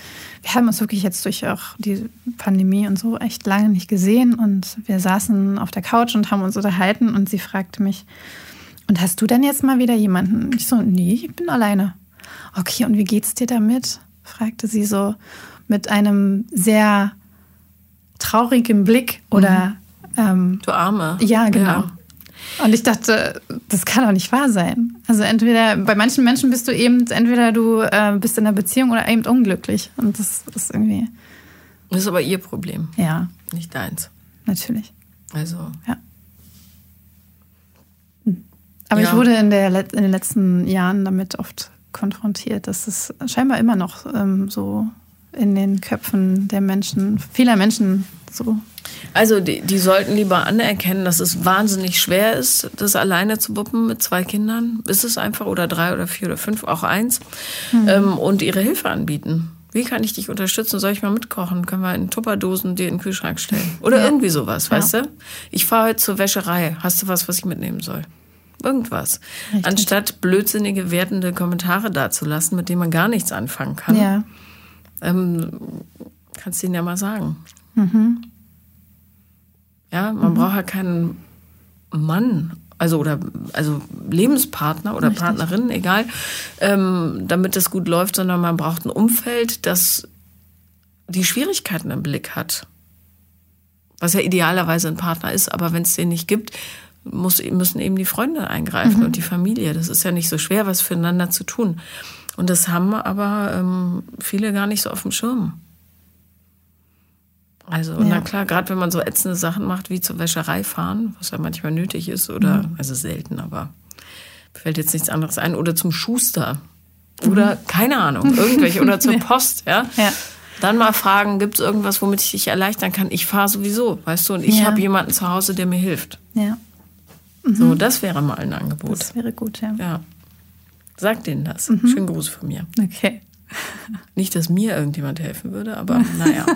wir haben uns wirklich jetzt durch auch die Pandemie und so echt lange nicht gesehen und wir saßen auf der Couch und haben uns unterhalten und sie fragte mich, und hast du denn jetzt mal wieder jemanden? Ich so, nee, ich bin alleine. Okay, und wie geht's dir damit? Fragte sie so mit einem sehr traurigen Blick oder. Mhm. Ähm, du Arme. Ja, genau. Ja. Und ich dachte, das kann doch nicht wahr sein. Also entweder bei manchen Menschen bist du eben, entweder du äh, bist in einer Beziehung oder eben unglücklich. Und das ist irgendwie. Das ist aber ihr Problem. Ja. Nicht deins. Natürlich. Also. Ja. Hm. Aber ja. ich wurde in, der, in den letzten Jahren damit oft konfrontiert. Das ist scheinbar immer noch ähm, so in den Köpfen der Menschen, vieler Menschen so. Also die, die, sollten lieber anerkennen, dass es wahnsinnig schwer ist, das alleine zu wuppen mit zwei Kindern. Ist es einfach oder drei oder vier oder fünf, auch eins. Mhm. Ähm, und ihre Hilfe anbieten. Wie kann ich dich unterstützen? Soll ich mal mitkochen? Können wir in Tupperdosen dir in den Kühlschrank stellen? Oder ja. irgendwie sowas, weißt ja. du? Ich fahre heute zur Wäscherei. Hast du was, was ich mitnehmen soll? Irgendwas. Richtig. Anstatt blödsinnige, wertende Kommentare dazulassen, mit denen man gar nichts anfangen kann. Ja. Ähm, kannst du ihnen ja mal sagen. Mhm. Ja, man mhm. braucht ja keinen Mann, also oder also Lebenspartner oder Richtig. Partnerin, egal, ähm, damit das gut läuft, sondern man braucht ein Umfeld, das die Schwierigkeiten im Blick hat. Was ja idealerweise ein Partner ist, aber wenn es den nicht gibt, muss, müssen eben die Freunde eingreifen mhm. und die Familie. Das ist ja nicht so schwer, was füreinander zu tun. Und das haben aber ähm, viele gar nicht so auf dem Schirm. Also, ja. na klar, gerade wenn man so ätzende Sachen macht, wie zur Wäscherei fahren, was ja manchmal nötig ist, oder, mhm. also selten, aber fällt jetzt nichts anderes ein, oder zum Schuster. Oder, mhm. keine Ahnung, irgendwelche, oder zur Post, ja. ja. Dann mal fragen, gibt es irgendwas, womit ich dich erleichtern kann? Ich fahre sowieso, weißt du, und ich ja. habe jemanden zu Hause, der mir hilft. Ja. Mhm. So, das wäre mal ein Angebot. Das wäre gut, ja. Ja. Sag denen das. Mhm. Schönen Gruß von mir. Okay. Nicht, dass mir irgendjemand helfen würde, aber naja.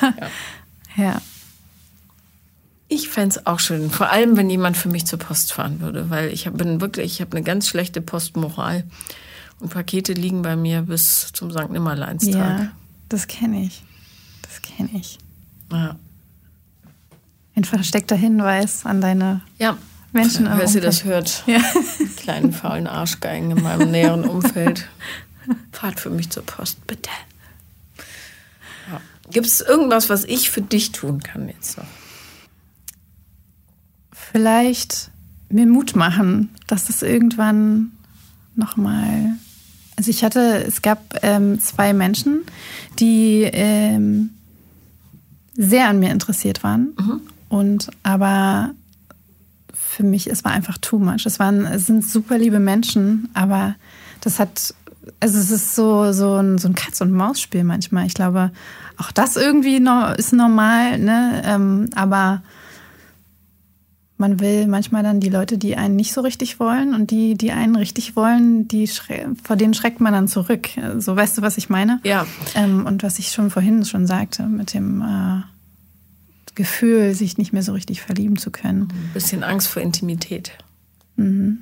ja. ja. Ich fände es auch schön, vor allem wenn jemand für mich zur Post fahren würde, weil ich hab, bin wirklich, ich habe eine ganz schlechte Postmoral und Pakete liegen bei mir bis zum St. Nimmerleinstag. Ja, das kenne ich. Das kenne ich. Ja. Ein versteckter Hinweis an deine ja. Menschen. Wer sie das hört. Ja. Kleinen faulen Arschgeigen in meinem näheren Umfeld. Fahrt für mich zur Post, bitte. Ja. Gibt es irgendwas, was ich für dich tun kann jetzt noch? Vielleicht mir Mut machen, dass es irgendwann nochmal. Also ich hatte, es gab ähm, zwei Menschen, die ähm, sehr an mir interessiert waren. Mhm. Und aber für mich, es war einfach too much. Es waren, es sind super liebe Menschen, aber das hat, also es ist so, so ein, so ein Katz- und Maus-Spiel manchmal. Ich glaube, auch das irgendwie ist normal, ne? Ähm, aber man will manchmal dann die Leute, die einen nicht so richtig wollen und die, die einen richtig wollen, die vor denen schreckt man dann zurück. So weißt du, was ich meine? Ja. Ähm, und was ich schon vorhin schon sagte, mit dem äh, Gefühl, sich nicht mehr so richtig verlieben zu können. Ein bisschen Angst vor Intimität. Mhm.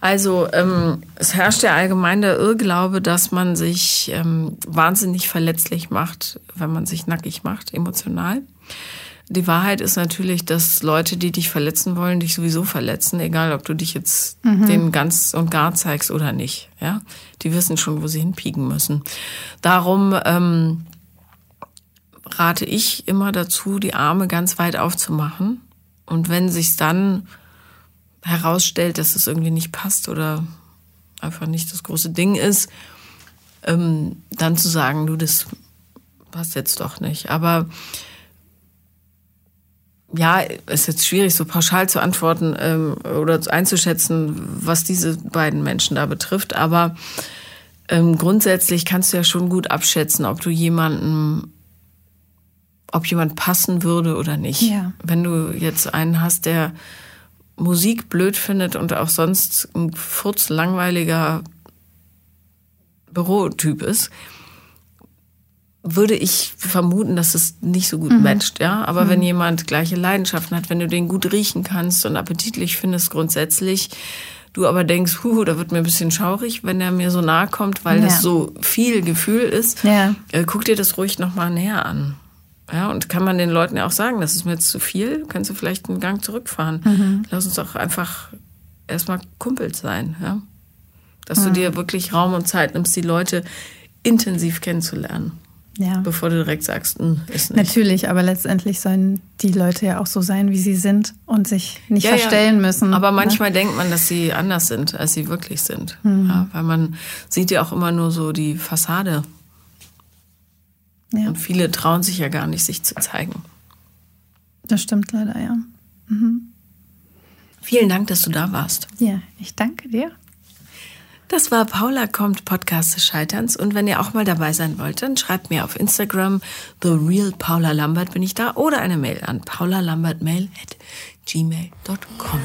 Also ähm, es herrscht ja allgemein der Irrglaube, dass man sich ähm, wahnsinnig verletzlich macht, wenn man sich nackig macht, emotional. Die Wahrheit ist natürlich, dass Leute, die dich verletzen wollen, dich sowieso verletzen, egal ob du dich jetzt mhm. denen ganz und gar zeigst oder nicht. Ja, die wissen schon, wo sie hinpieken müssen. Darum ähm, rate ich immer dazu, die Arme ganz weit aufzumachen. Und wenn sich's dann herausstellt, dass es irgendwie nicht passt oder einfach nicht das große Ding ist, ähm, dann zu sagen, du, das passt jetzt doch nicht. Aber ja, ist jetzt schwierig, so pauschal zu antworten ähm, oder einzuschätzen, was diese beiden Menschen da betrifft. Aber ähm, grundsätzlich kannst du ja schon gut abschätzen, ob du jemanden, ob jemand passen würde oder nicht. Ja. Wenn du jetzt einen hast, der Musik blöd findet und auch sonst ein furzlangweiliger Bürotyp ist, würde ich vermuten, dass es nicht so gut mhm. matcht, ja. Aber mhm. wenn jemand gleiche Leidenschaften hat, wenn du den gut riechen kannst und appetitlich findest grundsätzlich, du aber denkst, hu, da wird mir ein bisschen schaurig, wenn er mir so nahe kommt, weil ja. das so viel Gefühl ist, ja. äh, guck dir das ruhig nochmal näher an. Ja, und kann man den Leuten ja auch sagen, das ist mir jetzt zu viel, kannst du vielleicht einen Gang zurückfahren. Mhm. Lass uns doch einfach erstmal Kumpels sein, ja. Dass mhm. du dir wirklich Raum und Zeit nimmst, die Leute intensiv kennenzulernen. Ja. Bevor du direkt sagst, hm, ist nicht. Natürlich, aber letztendlich sollen die Leute ja auch so sein, wie sie sind und sich nicht ja, verstellen ja. müssen. Aber ne? manchmal denkt man, dass sie anders sind, als sie wirklich sind. Mhm. Weil man sieht ja auch immer nur so die Fassade ja. Und viele trauen sich ja gar nicht, sich zu zeigen. Das stimmt leider, ja. Mhm. Vielen Dank, dass du da warst. Ja, ich danke dir. Das war Paula kommt, Podcast des Scheiterns. Und wenn ihr auch mal dabei sein wollt, dann schreibt mir auf Instagram, The Real Paula Lambert bin ich da, oder eine Mail an paulalambertmail at gmail.com.